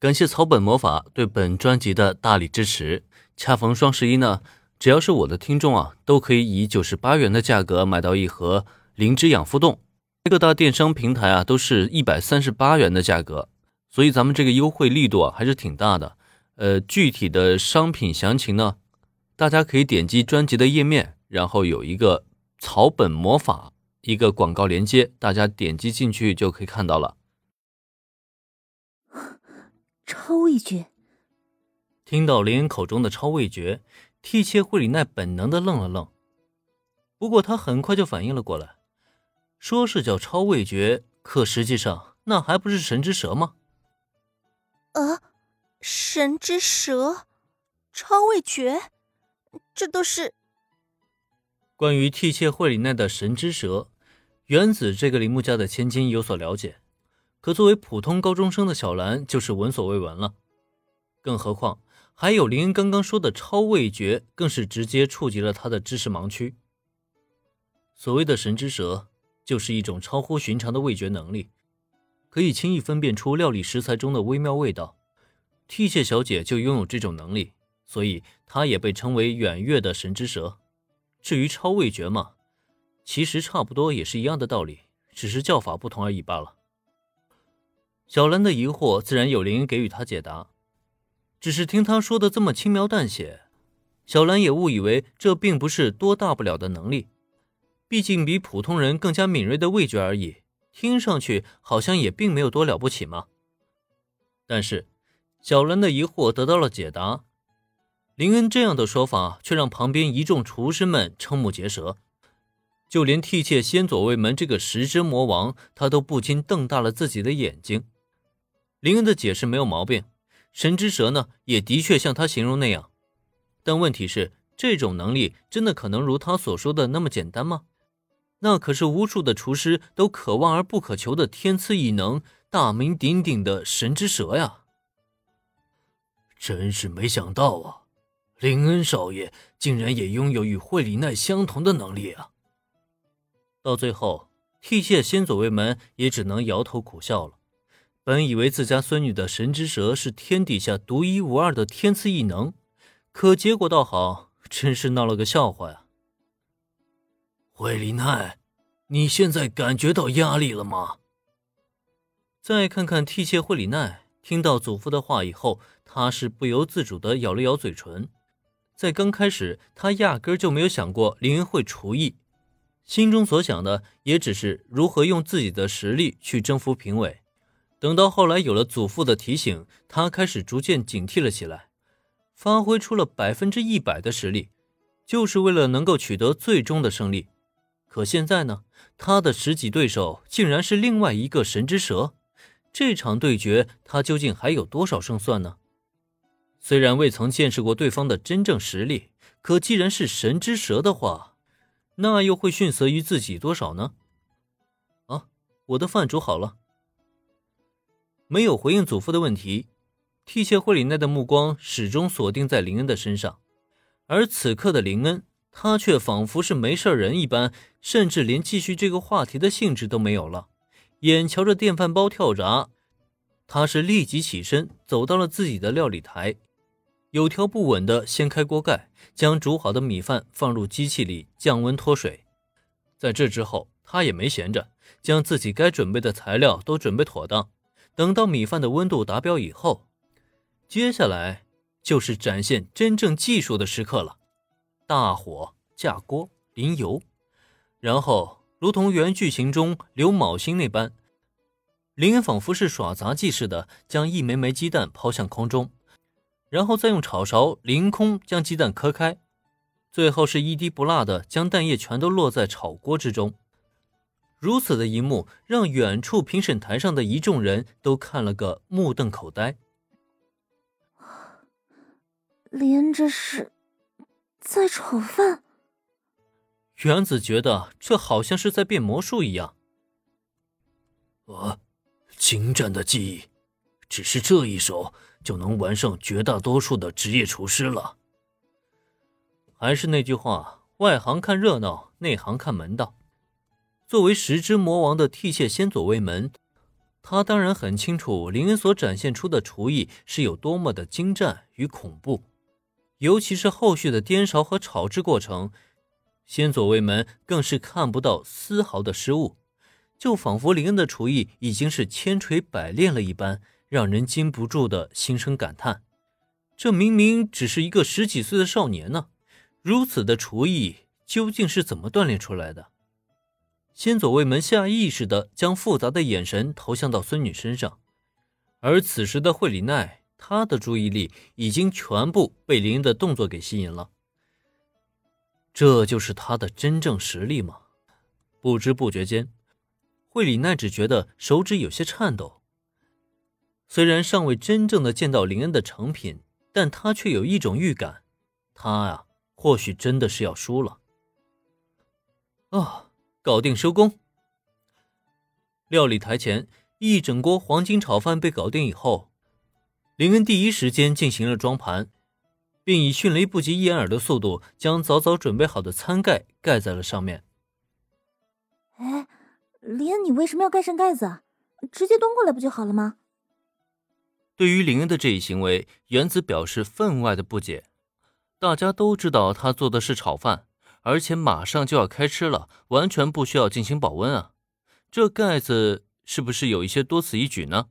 感谢草本魔法对本专辑的大力支持。恰逢双十一呢，只要是我的听众啊，都可以以九十八元的价格买到一盒灵芝养肤冻。各大电商平台啊，都是一百三十八元的价格，所以咱们这个优惠力度啊，还是挺大的。呃，具体的商品详情呢，大家可以点击专辑的页面，然后有一个草本魔法一个广告链接，大家点击进去就可以看到了。超味觉！听到林恩口中的超味觉，替切惠里奈本能的愣了愣，不过他很快就反应了过来，说是叫超味觉，可实际上那还不是神之舌吗？啊，神之舌，超味觉，这都是关于替切惠里奈的神之舌，原子这个铃木家的千金有所了解。可作为普通高中生的小兰就是闻所未闻了，更何况还有林恩刚刚说的超味觉，更是直接触及了他的知识盲区。所谓的神之舌，就是一种超乎寻常的味觉能力，可以轻易分辨出料理食材中的微妙味道。替谢小姐就拥有这种能力，所以她也被称为远月的神之舌。至于超味觉嘛，其实差不多也是一样的道理，只是叫法不同而已罢了。小兰的疑惑自然有林恩给予她解答，只是听他说的这么轻描淡写，小兰也误以为这并不是多大不了的能力，毕竟比普通人更加敏锐的味觉而已，听上去好像也并没有多了不起嘛。但是，小兰的疑惑得到了解答，林恩这样的说法却让旁边一众厨师们瞠目结舌，就连替妾先左卫门这个食之魔王，他都不禁瞪大了自己的眼睛。林恩的解释没有毛病，神之蛇呢也的确像他形容那样，但问题是，这种能力真的可能如他所说的那么简单吗？那可是无数的厨师都可望而不可求的天赐异能，大名鼎鼎的神之蛇呀！真是没想到啊，林恩少爷竟然也拥有与惠里奈相同的能力啊！到最后，替谢先左卫门也只能摇头苦笑了。本以为自家孙女的神之舌是天底下独一无二的天赐异能，可结果倒好，真是闹了个笑话呀！惠里奈，你现在感觉到压力了吗？再看看替妾惠里奈，听到祖父的话以后，他是不由自主的咬了咬嘴唇。在刚开始，他压根就没有想过林恩会厨艺，心中所想的也只是如何用自己的实力去征服评委。等到后来有了祖父的提醒，他开始逐渐警惕了起来，发挥出了百分之一百的实力，就是为了能够取得最终的胜利。可现在呢，他的十几对手竟然是另外一个神之蛇，这场对决他究竟还有多少胜算呢？虽然未曾见识过对方的真正实力，可既然是神之蛇的话，那又会逊色于自己多少呢？啊，我的饭煮好了。没有回应祖父的问题，替谢惠里奈的目光始终锁定在林恩的身上，而此刻的林恩，他却仿佛是没事人一般，甚至连继续这个话题的兴致都没有了。眼瞧着电饭煲跳闸，他是立即起身走到了自己的料理台，有条不紊地掀开锅盖，将煮好的米饭放入机器里降温脱水。在这之后，他也没闲着，将自己该准备的材料都准备妥当。等到米饭的温度达标以后，接下来就是展现真正技术的时刻了。大火架锅淋油，然后如同原剧情中刘昴星那般，林恩仿佛是耍杂技似的，将一枚枚鸡蛋抛向空中，然后再用炒勺凌空将鸡蛋磕开，最后是一滴不落的将蛋液全都落在炒锅之中。如此的一幕，让远处评审台上的一众人都看了个目瞪口呆。连着是在炒饭。原子觉得这好像是在变魔术一样。啊，精湛的技艺，只是这一手就能完胜绝大多数的职业厨师了。还是那句话，外行看热闹，内行看门道。作为十之魔王的替谢先左卫门，他当然很清楚林恩所展现出的厨艺是有多么的精湛与恐怖，尤其是后续的颠勺和炒制过程，先左卫门更是看不到丝毫的失误，就仿佛林恩的厨艺已经是千锤百炼了一般，让人禁不住的心生感叹。这明明只是一个十几岁的少年呢，如此的厨艺究竟是怎么锻炼出来的？先左卫门下意识的将复杂的眼神投向到孙女身上，而此时的惠里奈，她的注意力已经全部被林恩的动作给吸引了。这就是他的真正实力吗？不知不觉间，惠里奈只觉得手指有些颤抖。虽然尚未真正的见到林恩的成品，但他却有一种预感，他呀，或许真的是要输了。啊！搞定收工。料理台前，一整锅黄金炒饭被搞定以后，林恩第一时间进行了装盘，并以迅雷不及掩耳的速度将早早准备好的餐盖盖在了上面。哎，林恩，你为什么要盖上盖子啊？直接端过来不就好了吗？对于林恩的这一行为，原子表示分外的不解。大家都知道他做的是炒饭。而且马上就要开吃了，完全不需要进行保温啊！这盖子是不是有一些多此一举呢？